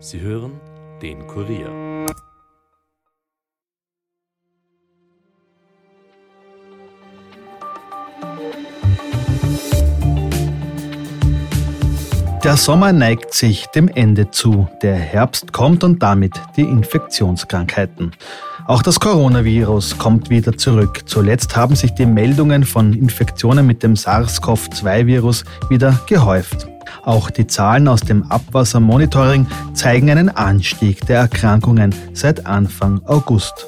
Sie hören den Kurier. Der Sommer neigt sich dem Ende zu, der Herbst kommt und damit die Infektionskrankheiten. Auch das Coronavirus kommt wieder zurück. Zuletzt haben sich die Meldungen von Infektionen mit dem SARS-CoV-2-Virus wieder gehäuft. Auch die Zahlen aus dem Abwassermonitoring zeigen einen Anstieg der Erkrankungen seit Anfang August.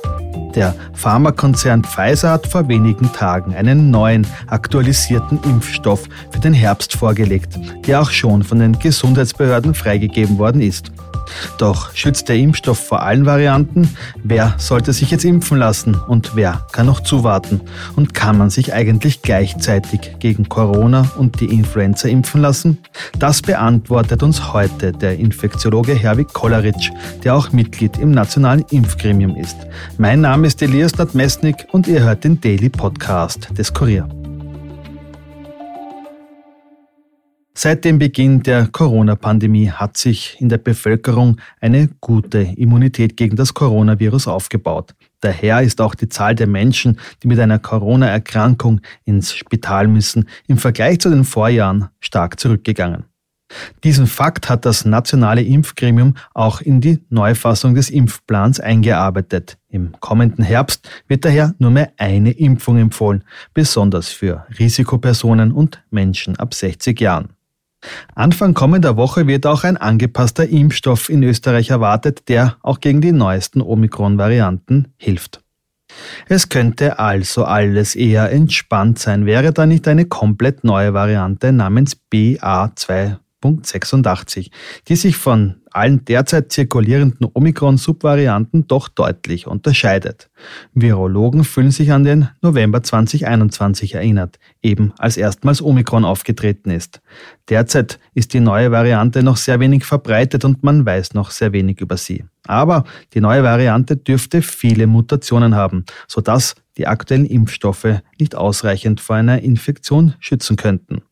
Der Pharmakonzern Pfizer hat vor wenigen Tagen einen neuen, aktualisierten Impfstoff für den Herbst vorgelegt, der auch schon von den Gesundheitsbehörden freigegeben worden ist. Doch schützt der Impfstoff vor allen Varianten? Wer sollte sich jetzt impfen lassen und wer kann noch zuwarten? Und kann man sich eigentlich gleichzeitig gegen Corona und die Influenza impfen lassen? Das beantwortet uns heute der Infektiologe Herwig Kolleritsch, der auch Mitglied im Nationalen Impfgremium ist. Mein Name ist Elias Nadmesnik und ihr hört den Daily Podcast des Kurier. Seit dem Beginn der Corona-Pandemie hat sich in der Bevölkerung eine gute Immunität gegen das Coronavirus aufgebaut. Daher ist auch die Zahl der Menschen, die mit einer Corona-Erkrankung ins Spital müssen, im Vergleich zu den Vorjahren stark zurückgegangen. Diesen Fakt hat das nationale Impfgremium auch in die Neufassung des Impfplans eingearbeitet. Im kommenden Herbst wird daher nur mehr eine Impfung empfohlen, besonders für Risikopersonen und Menschen ab 60 Jahren. Anfang kommender Woche wird auch ein angepasster Impfstoff in Österreich erwartet, der auch gegen die neuesten Omikron-Varianten hilft. Es könnte also alles eher entspannt sein, wäre da nicht eine komplett neue Variante namens BA2 86, die sich von allen derzeit zirkulierenden Omikron-Subvarianten doch deutlich unterscheidet. Virologen fühlen sich an den November 2021 erinnert, eben als erstmals Omikron aufgetreten ist. Derzeit ist die neue Variante noch sehr wenig verbreitet und man weiß noch sehr wenig über sie. Aber die neue Variante dürfte viele Mutationen haben, sodass die aktuellen Impfstoffe nicht ausreichend vor einer Infektion schützen könnten.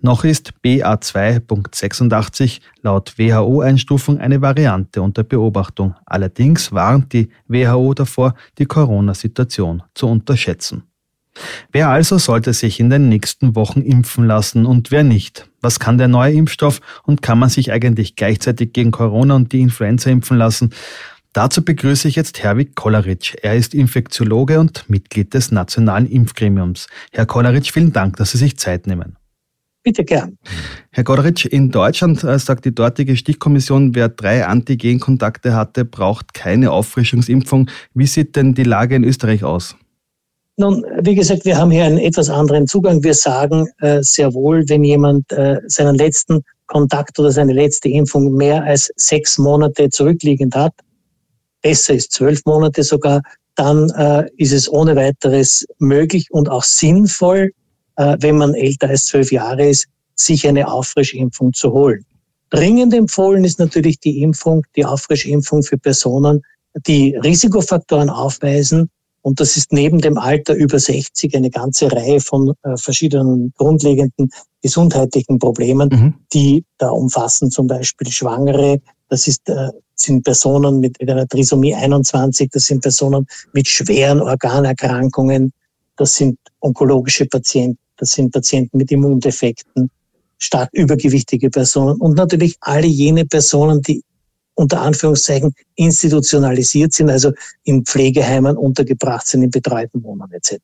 Noch ist BA2.86 laut WHO-Einstufung eine Variante unter Beobachtung. Allerdings warnt die WHO davor, die Corona-Situation zu unterschätzen. Wer also sollte sich in den nächsten Wochen impfen lassen und wer nicht? Was kann der neue Impfstoff und kann man sich eigentlich gleichzeitig gegen Corona und die Influenza impfen lassen? Dazu begrüße ich jetzt Herwig Kolleritsch. Er ist Infektiologe und Mitglied des Nationalen Impfgremiums. Herr Kolleritsch, vielen Dank, dass Sie sich Zeit nehmen. Bitte gern. Herr Goderitsch, in Deutschland äh, sagt die dortige Stichkommission, wer drei Antigenkontakte hatte, braucht keine Auffrischungsimpfung. Wie sieht denn die Lage in Österreich aus? Nun, wie gesagt, wir haben hier einen etwas anderen Zugang. Wir sagen äh, sehr wohl, wenn jemand äh, seinen letzten Kontakt oder seine letzte Impfung mehr als sechs Monate zurückliegend hat, besser ist zwölf Monate sogar, dann äh, ist es ohne weiteres möglich und auch sinnvoll, wenn man älter als zwölf Jahre ist, sich eine Auffrischimpfung zu holen. Dringend empfohlen ist natürlich die Impfung, die Auffrischimpfung für Personen, die Risikofaktoren aufweisen. Und das ist neben dem Alter über 60 eine ganze Reihe von äh, verschiedenen grundlegenden gesundheitlichen Problemen, mhm. die da umfassen zum Beispiel Schwangere, das ist, äh, sind Personen mit, mit einer Trisomie 21, das sind Personen mit schweren Organerkrankungen, das sind onkologische Patienten, das sind Patienten mit Immundefekten, stark übergewichtige Personen und natürlich alle jene Personen, die unter Anführungszeichen institutionalisiert sind, also in Pflegeheimen untergebracht sind, in betreuten Wohnungen etc.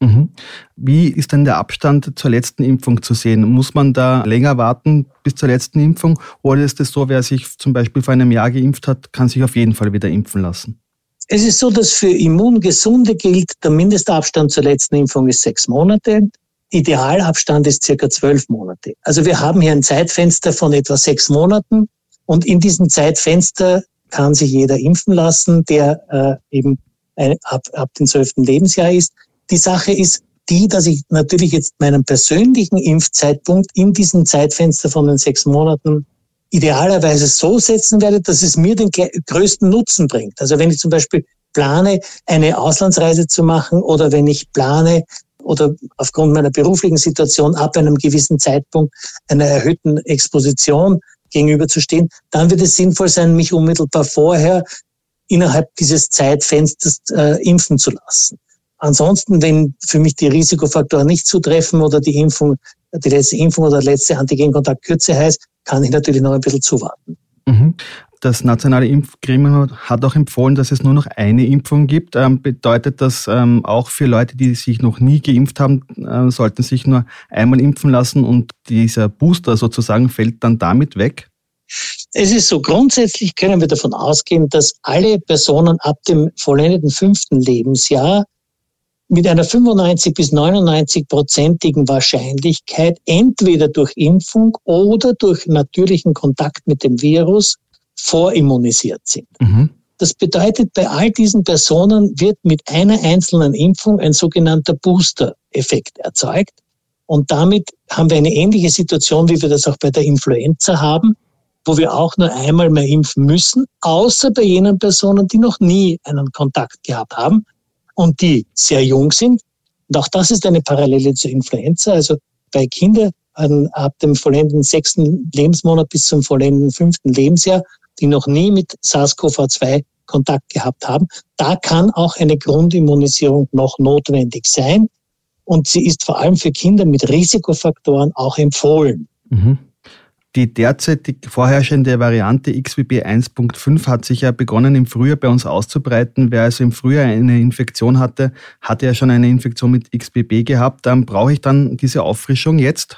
Mhm. Wie ist denn der Abstand zur letzten Impfung zu sehen? Muss man da länger warten bis zur letzten Impfung? Oder ist es so, wer sich zum Beispiel vor einem Jahr geimpft hat, kann sich auf jeden Fall wieder impfen lassen? Es ist so, dass für Immungesunde gilt, der Mindestabstand zur letzten Impfung ist sechs Monate. Idealabstand ist circa zwölf Monate. Also wir haben hier ein Zeitfenster von etwa sechs Monaten und in diesem Zeitfenster kann sich jeder impfen lassen, der äh, eben ein, ab, ab dem zwölften Lebensjahr ist. Die Sache ist die, dass ich natürlich jetzt meinen persönlichen Impfzeitpunkt in diesem Zeitfenster von den sechs Monaten idealerweise so setzen werde, dass es mir den größten Nutzen bringt. Also wenn ich zum Beispiel plane, eine Auslandsreise zu machen oder wenn ich plane, oder aufgrund meiner beruflichen Situation ab einem gewissen Zeitpunkt einer erhöhten Exposition gegenüberzustehen, dann wird es sinnvoll sein, mich unmittelbar vorher innerhalb dieses Zeitfensters äh, impfen zu lassen. Ansonsten, wenn für mich die Risikofaktoren nicht zutreffen oder die Impfung, die letzte Impfung oder der letzte Antigenkontakt kürzer heißt, kann ich natürlich noch ein bisschen zuwarten. Mhm. Das nationale Impfgremium hat auch empfohlen, dass es nur noch eine Impfung gibt. Ähm, bedeutet das ähm, auch für Leute, die sich noch nie geimpft haben, äh, sollten sich nur einmal impfen lassen und dieser Booster sozusagen fällt dann damit weg? Es ist so, grundsätzlich können wir davon ausgehen, dass alle Personen ab dem vollendeten fünften Lebensjahr mit einer 95 bis 99 prozentigen Wahrscheinlichkeit entweder durch Impfung oder durch natürlichen Kontakt mit dem Virus vorimmunisiert sind. Mhm. Das bedeutet, bei all diesen Personen wird mit einer einzelnen Impfung ein sogenannter Booster-Effekt erzeugt. Und damit haben wir eine ähnliche Situation, wie wir das auch bei der Influenza haben, wo wir auch nur einmal mehr impfen müssen, außer bei jenen Personen, die noch nie einen Kontakt gehabt haben und die sehr jung sind. Und auch das ist eine Parallele zur Influenza. Also bei Kindern ab dem vollendeten sechsten Lebensmonat bis zum vollendeten fünften Lebensjahr, die noch nie mit SARS-CoV-2 Kontakt gehabt haben, da kann auch eine Grundimmunisierung noch notwendig sein. Und sie ist vor allem für Kinder mit Risikofaktoren auch empfohlen. Mhm. Die derzeitig vorherrschende Variante XBB 1.5 hat sich ja begonnen im Frühjahr bei uns auszubreiten. Wer also im Frühjahr eine Infektion hatte, hatte ja schon eine Infektion mit XBB gehabt. Dann brauche ich dann diese Auffrischung jetzt?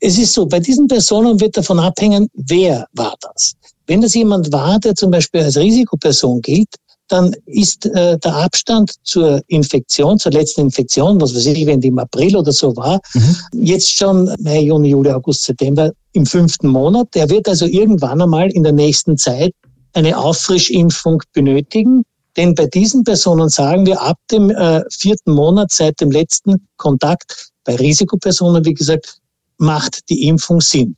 Es ist so, bei diesen Personen wird davon abhängen, wer war das. Wenn das jemand war, der zum Beispiel als Risikoperson gilt, dann ist äh, der Abstand zur Infektion, zur letzten Infektion, was weiß ich, wenn die im April oder so war, mhm. jetzt schon Mai, Juni, Juli, August, September im fünften Monat. Der wird also irgendwann einmal in der nächsten Zeit eine Auffrischimpfung benötigen. Denn bei diesen Personen sagen wir, ab dem äh, vierten Monat seit dem letzten Kontakt bei Risikopersonen, wie gesagt, macht die Impfung Sinn.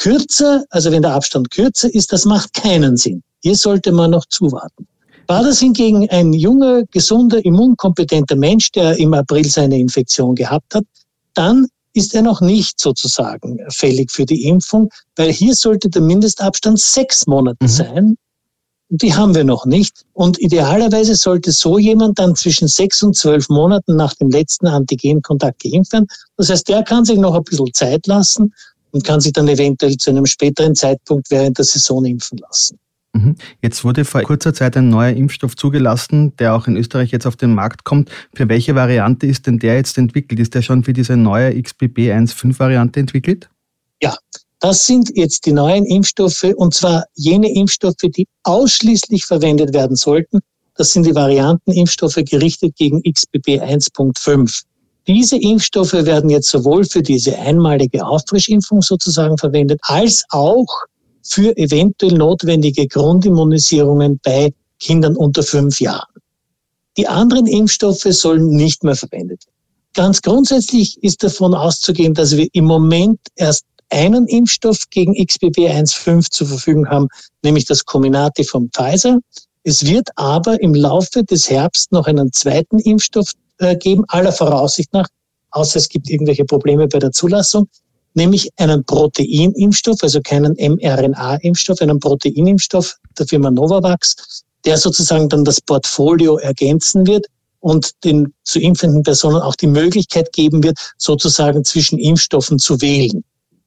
Kürzer, also wenn der Abstand kürzer ist, das macht keinen Sinn. Hier sollte man noch zuwarten. War das hingegen ein junger, gesunder, immunkompetenter Mensch, der im April seine Infektion gehabt hat, dann ist er noch nicht sozusagen fällig für die Impfung, weil hier sollte der Mindestabstand sechs Monate mhm. sein. Die haben wir noch nicht. Und idealerweise sollte so jemand dann zwischen sechs und zwölf Monaten nach dem letzten Antigenkontakt geimpft werden. Das heißt, der kann sich noch ein bisschen Zeit lassen und kann sich dann eventuell zu einem späteren Zeitpunkt während der Saison impfen lassen. Mhm. Jetzt wurde vor kurzer Zeit ein neuer Impfstoff zugelassen, der auch in Österreich jetzt auf den Markt kommt. Für welche Variante ist denn der jetzt entwickelt? Ist der schon für diese neue XBB 1.5 Variante entwickelt? Ja, das sind jetzt die neuen Impfstoffe und zwar jene Impfstoffe, die ausschließlich verwendet werden sollten. Das sind die Variantenimpfstoffe gerichtet gegen XBB 1.5. Diese Impfstoffe werden jetzt sowohl für diese einmalige Auffrischimpfung sozusagen verwendet, als auch für eventuell notwendige Grundimmunisierungen bei Kindern unter fünf Jahren. Die anderen Impfstoffe sollen nicht mehr verwendet werden. Ganz grundsätzlich ist davon auszugehen, dass wir im Moment erst einen Impfstoff gegen XBB 1.5 zur Verfügung haben, nämlich das Comirnaty vom Pfizer. Es wird aber im Laufe des Herbst noch einen zweiten Impfstoff geben, aller Voraussicht nach, außer es gibt irgendwelche Probleme bei der Zulassung, nämlich einen Proteinimpfstoff, also keinen mRNA-Impfstoff, einen Proteinimpfstoff der Firma Novavax, der sozusagen dann das Portfolio ergänzen wird und den zu impfenden Personen auch die Möglichkeit geben wird, sozusagen zwischen Impfstoffen zu wählen.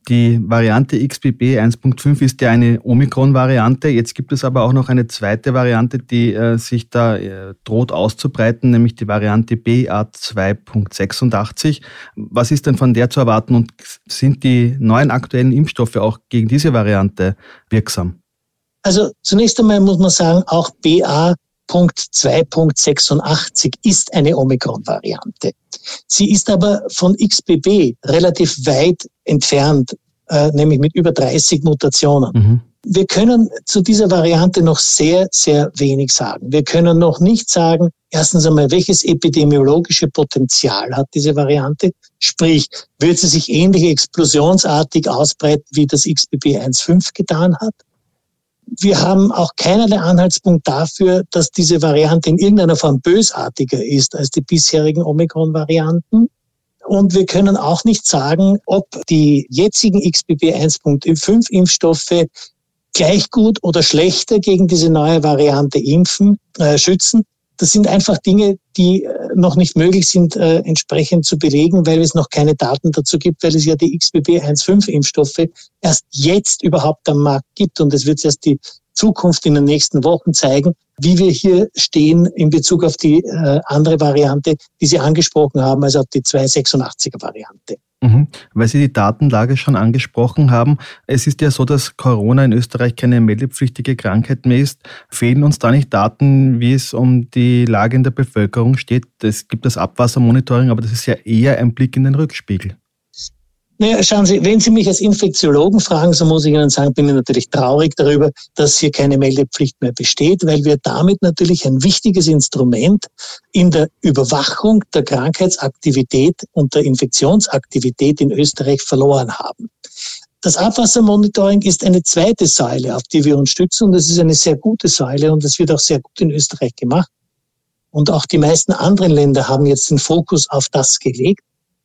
Die Variante XBB 1.5 ist ja eine Omikron-Variante. Jetzt gibt es aber auch noch eine zweite Variante, die äh, sich da äh, droht auszubreiten, nämlich die Variante BA2.86. Was ist denn von der zu erwarten und sind die neuen aktuellen Impfstoffe auch gegen diese Variante wirksam? Also zunächst einmal muss man sagen, auch BA.2.86 ist eine Omikron-Variante. Sie ist aber von XBB relativ weit entfernt, äh, nämlich mit über 30 Mutationen. Mhm. Wir können zu dieser Variante noch sehr, sehr wenig sagen. Wir können noch nicht sagen, erstens einmal, welches epidemiologische Potenzial hat diese Variante? Sprich, wird sie sich ähnlich explosionsartig ausbreiten, wie das XBB 1.5 getan hat? Wir haben auch keinerlei Anhaltspunkt dafür, dass diese Variante in irgendeiner Form bösartiger ist als die bisherigen Omikron-Varianten. Und wir können auch nicht sagen, ob die jetzigen XBB 1.5 Impfstoffe gleich gut oder schlechter gegen diese neue Variante impfen, äh, schützen. Das sind einfach Dinge, die äh, noch nicht möglich sind, äh, entsprechend zu belegen, weil es noch keine Daten dazu gibt, weil es ja die XBB 1.5 Impfstoffe erst jetzt überhaupt am Markt gibt. Und es wird erst die Zukunft in den nächsten Wochen zeigen, wie wir hier stehen in Bezug auf die äh, andere Variante, die Sie angesprochen haben, also auf die 286er Variante. Mhm. Weil Sie die Datenlage schon angesprochen haben, es ist ja so, dass Corona in Österreich keine meldepflichtige Krankheit mehr ist. Fehlen uns da nicht Daten, wie es um die Lage in der Bevölkerung steht? Es gibt das Abwassermonitoring, aber das ist ja eher ein Blick in den Rückspiegel. Naja, schauen Sie, wenn Sie mich als Infektiologen fragen, so muss ich Ihnen sagen, bin ich natürlich traurig darüber, dass hier keine Meldepflicht mehr besteht, weil wir damit natürlich ein wichtiges Instrument in der Überwachung der Krankheitsaktivität und der Infektionsaktivität in Österreich verloren haben. Das Abwassermonitoring ist eine zweite Säule, auf die wir uns stützen und das ist eine sehr gute Säule und das wird auch sehr gut in Österreich gemacht. Und auch die meisten anderen Länder haben jetzt den Fokus auf das gelegt.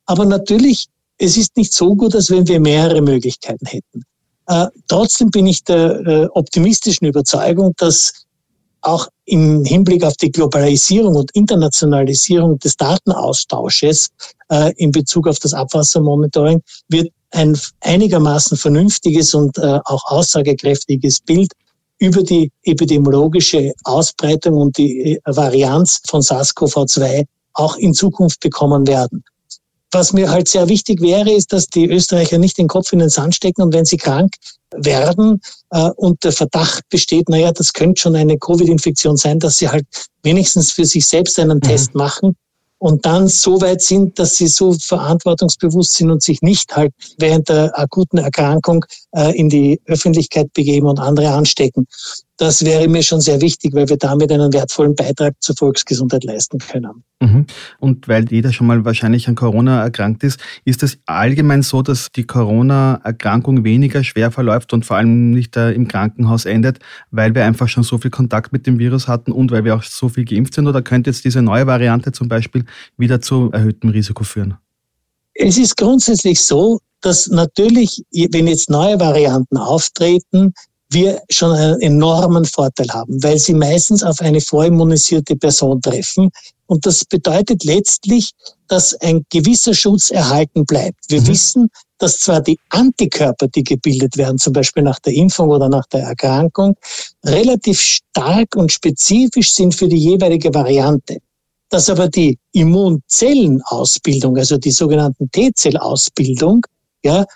Aber natürlich es ist nicht so gut, als wenn wir mehrere Möglichkeiten hätten. Äh, trotzdem bin ich der äh, optimistischen Überzeugung, dass auch im Hinblick auf die Globalisierung und Internationalisierung des Datenaustausches äh, in Bezug auf das Abwassermonitoring wird ein einigermaßen vernünftiges und äh, auch aussagekräftiges Bild über die epidemiologische Ausbreitung und die äh, Varianz von SARS-CoV-2 auch in Zukunft bekommen werden. Was mir halt sehr wichtig wäre, ist, dass die Österreicher nicht den Kopf in den Sand stecken und wenn sie krank werden äh, und der Verdacht besteht, naja, das könnte schon eine Covid-Infektion sein, dass sie halt wenigstens für sich selbst einen mhm. Test machen und dann so weit sind, dass sie so verantwortungsbewusst sind und sich nicht halt während der akuten Erkrankung äh, in die Öffentlichkeit begeben und andere anstecken. Das wäre mir schon sehr wichtig, weil wir damit einen wertvollen Beitrag zur Volksgesundheit leisten können. Mhm. Und weil jeder schon mal wahrscheinlich an Corona erkrankt ist, ist es allgemein so, dass die Corona-Erkrankung weniger schwer verläuft und vor allem nicht im Krankenhaus endet, weil wir einfach schon so viel Kontakt mit dem Virus hatten und weil wir auch so viel geimpft sind? Oder könnte jetzt diese neue Variante zum Beispiel wieder zu erhöhtem Risiko führen? Es ist grundsätzlich so, dass natürlich, wenn jetzt neue Varianten auftreten, wir schon einen enormen Vorteil haben, weil sie meistens auf eine vorimmunisierte Person treffen. Und das bedeutet letztlich, dass ein gewisser Schutz erhalten bleibt. Wir mhm. wissen, dass zwar die Antikörper, die gebildet werden, zum Beispiel nach der Impfung oder nach der Erkrankung, relativ stark und spezifisch sind für die jeweilige Variante. Dass aber die Immunzellenausbildung, also die sogenannten T-Zellausbildung, ja,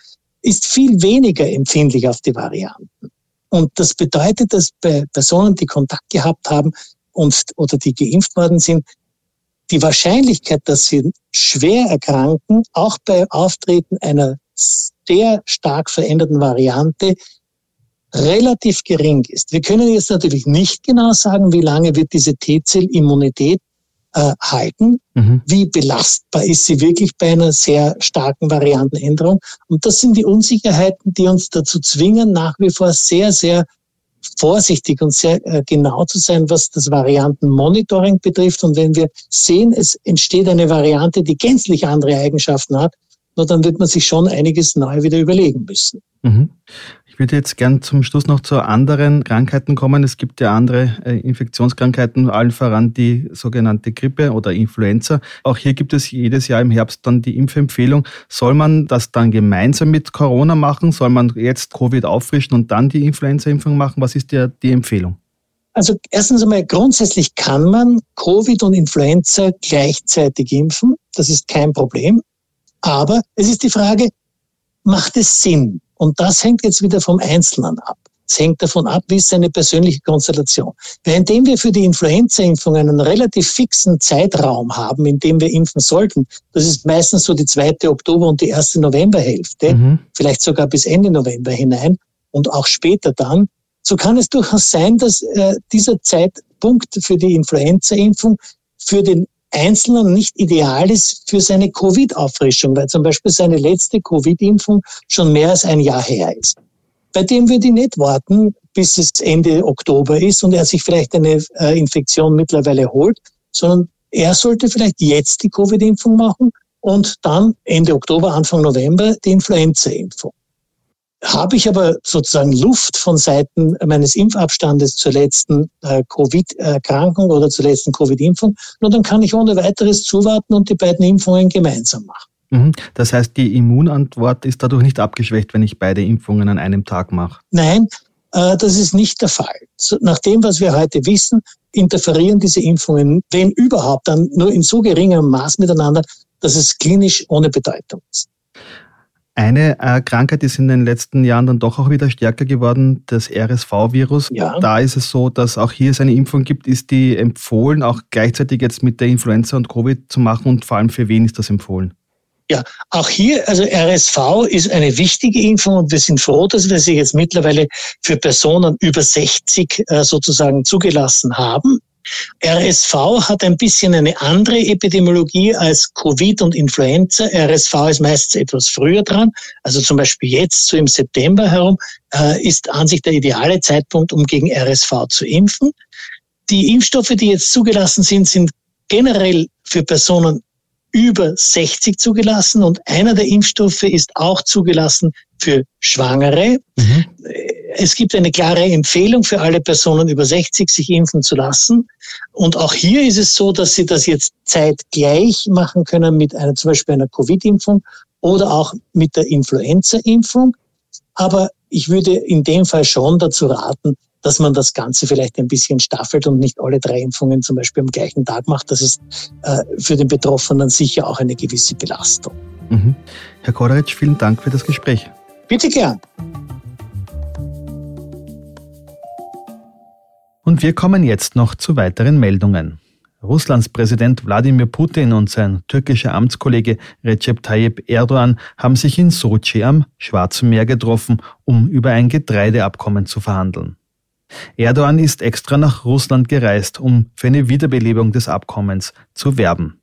ist viel weniger empfindlich auf die Varianten. Und das bedeutet, dass bei Personen, die Kontakt gehabt haben und, oder die geimpft worden sind, die Wahrscheinlichkeit, dass sie schwer erkranken, auch bei Auftreten einer sehr stark veränderten Variante, relativ gering ist. Wir können jetzt natürlich nicht genau sagen, wie lange wird diese T-Zell-Immunität äh, halten. Mhm. Wie belastbar ist sie wirklich bei einer sehr starken Variantenänderung? Und das sind die Unsicherheiten, die uns dazu zwingen, nach wie vor sehr, sehr vorsichtig und sehr äh, genau zu sein, was das Variantenmonitoring betrifft. Und wenn wir sehen, es entsteht eine Variante, die gänzlich andere Eigenschaften hat, na, dann wird man sich schon einiges neu wieder überlegen müssen. Mhm. Ich würde jetzt gern zum Schluss noch zu anderen Krankheiten kommen. Es gibt ja andere äh, Infektionskrankheiten, allen voran die sogenannte Grippe oder Influenza. Auch hier gibt es jedes Jahr im Herbst dann die Impfempfehlung. Soll man das dann gemeinsam mit Corona machen? Soll man jetzt Covid auffrischen und dann die Influenza-Impfung machen? Was ist ja die Empfehlung? Also erstens einmal grundsätzlich kann man Covid und Influenza gleichzeitig impfen. Das ist kein Problem. Aber es ist die Frage, macht es Sinn? Und das hängt jetzt wieder vom Einzelnen ab. Es hängt davon ab, wie ist seine persönliche Konstellation. Währenddem wir für die Influenza-Impfung einen relativ fixen Zeitraum haben, in dem wir impfen sollten, das ist meistens so die zweite Oktober und die erste Novemberhälfte, mhm. vielleicht sogar bis Ende November hinein und auch später dann, so kann es durchaus sein, dass äh, dieser Zeitpunkt für die Influenza-Impfung für den Einzelnen nicht ideal ist für seine Covid-Auffrischung, weil zum Beispiel seine letzte Covid-Impfung schon mehr als ein Jahr her ist. Bei dem würde ich nicht warten, bis es Ende Oktober ist und er sich vielleicht eine äh, Infektion mittlerweile holt, sondern er sollte vielleicht jetzt die Covid-Impfung machen und dann Ende Oktober, Anfang November die Influenza-Impfung. Habe ich aber sozusagen Luft von Seiten meines Impfabstandes zur letzten äh, Covid-Erkrankung oder zur letzten Covid-Impfung, nur dann kann ich ohne weiteres zuwarten und die beiden Impfungen gemeinsam machen. Mhm. Das heißt, die Immunantwort ist dadurch nicht abgeschwächt, wenn ich beide Impfungen an einem Tag mache? Nein, äh, das ist nicht der Fall. Nach dem, was wir heute wissen, interferieren diese Impfungen, wenn überhaupt, dann nur in so geringem Maß miteinander, dass es klinisch ohne Bedeutung ist. Eine äh, Krankheit ist in den letzten Jahren dann doch auch wieder stärker geworden, das RSV-Virus. Ja. Da ist es so, dass auch hier es eine Impfung gibt. Ist die empfohlen, auch gleichzeitig jetzt mit der Influenza und Covid zu machen und vor allem für wen ist das empfohlen? Ja, auch hier, also RSV ist eine wichtige Impfung und wir sind froh, dass wir sie jetzt mittlerweile für Personen über 60 äh, sozusagen zugelassen haben. RSV hat ein bisschen eine andere Epidemiologie als Covid und Influenza. RSV ist meistens etwas früher dran, also zum Beispiel jetzt, so im September herum, äh, ist an sich der ideale Zeitpunkt, um gegen RSV zu impfen. Die Impfstoffe, die jetzt zugelassen sind, sind generell für Personen über 60 zugelassen und einer der Impfstoffe ist auch zugelassen für Schwangere. Mhm. Es gibt eine klare Empfehlung für alle Personen über 60, sich impfen zu lassen. Und auch hier ist es so, dass sie das jetzt zeitgleich machen können mit einer, zum Beispiel einer Covid-Impfung oder auch mit der Influenza-Impfung. Aber ich würde in dem Fall schon dazu raten, dass man das Ganze vielleicht ein bisschen staffelt und nicht alle drei Impfungen zum Beispiel am gleichen Tag macht. Das ist äh, für den Betroffenen sicher auch eine gewisse Belastung. Mhm. Herr Koderitsch, vielen Dank für das Gespräch. Bitte gern. Und wir kommen jetzt noch zu weiteren Meldungen. Russlands Präsident Wladimir Putin und sein türkischer Amtskollege Recep Tayyip Erdogan haben sich in Sochi am Schwarzen Meer getroffen, um über ein Getreideabkommen zu verhandeln. Erdogan ist extra nach Russland gereist, um für eine Wiederbelebung des Abkommens zu werben.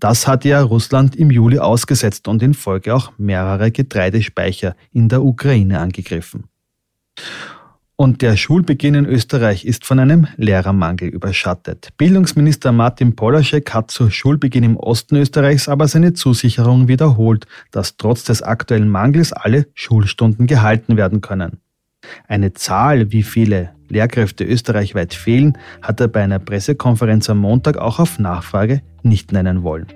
Das hat ja Russland im Juli ausgesetzt und in Folge auch mehrere Getreidespeicher in der Ukraine angegriffen. Und der Schulbeginn in Österreich ist von einem Lehrermangel überschattet. Bildungsminister Martin Polaschek hat zu Schulbeginn im Osten Österreichs aber seine Zusicherung wiederholt, dass trotz des aktuellen Mangels alle Schulstunden gehalten werden können. Eine Zahl, wie viele Lehrkräfte österreichweit fehlen, hat er bei einer Pressekonferenz am Montag auch auf Nachfrage nicht nennen wollen.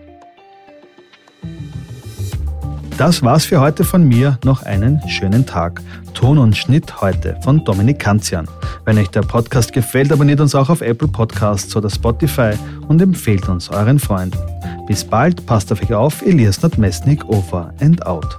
Das war's für heute von mir. Noch einen schönen Tag. Ton und Schnitt heute von Dominik Kanzian. Wenn euch der Podcast gefällt, abonniert uns auch auf Apple Podcasts oder Spotify und empfehlt uns euren Freunden. Bis bald, passt auf euch auf. Elias Nordmesnik, over and out.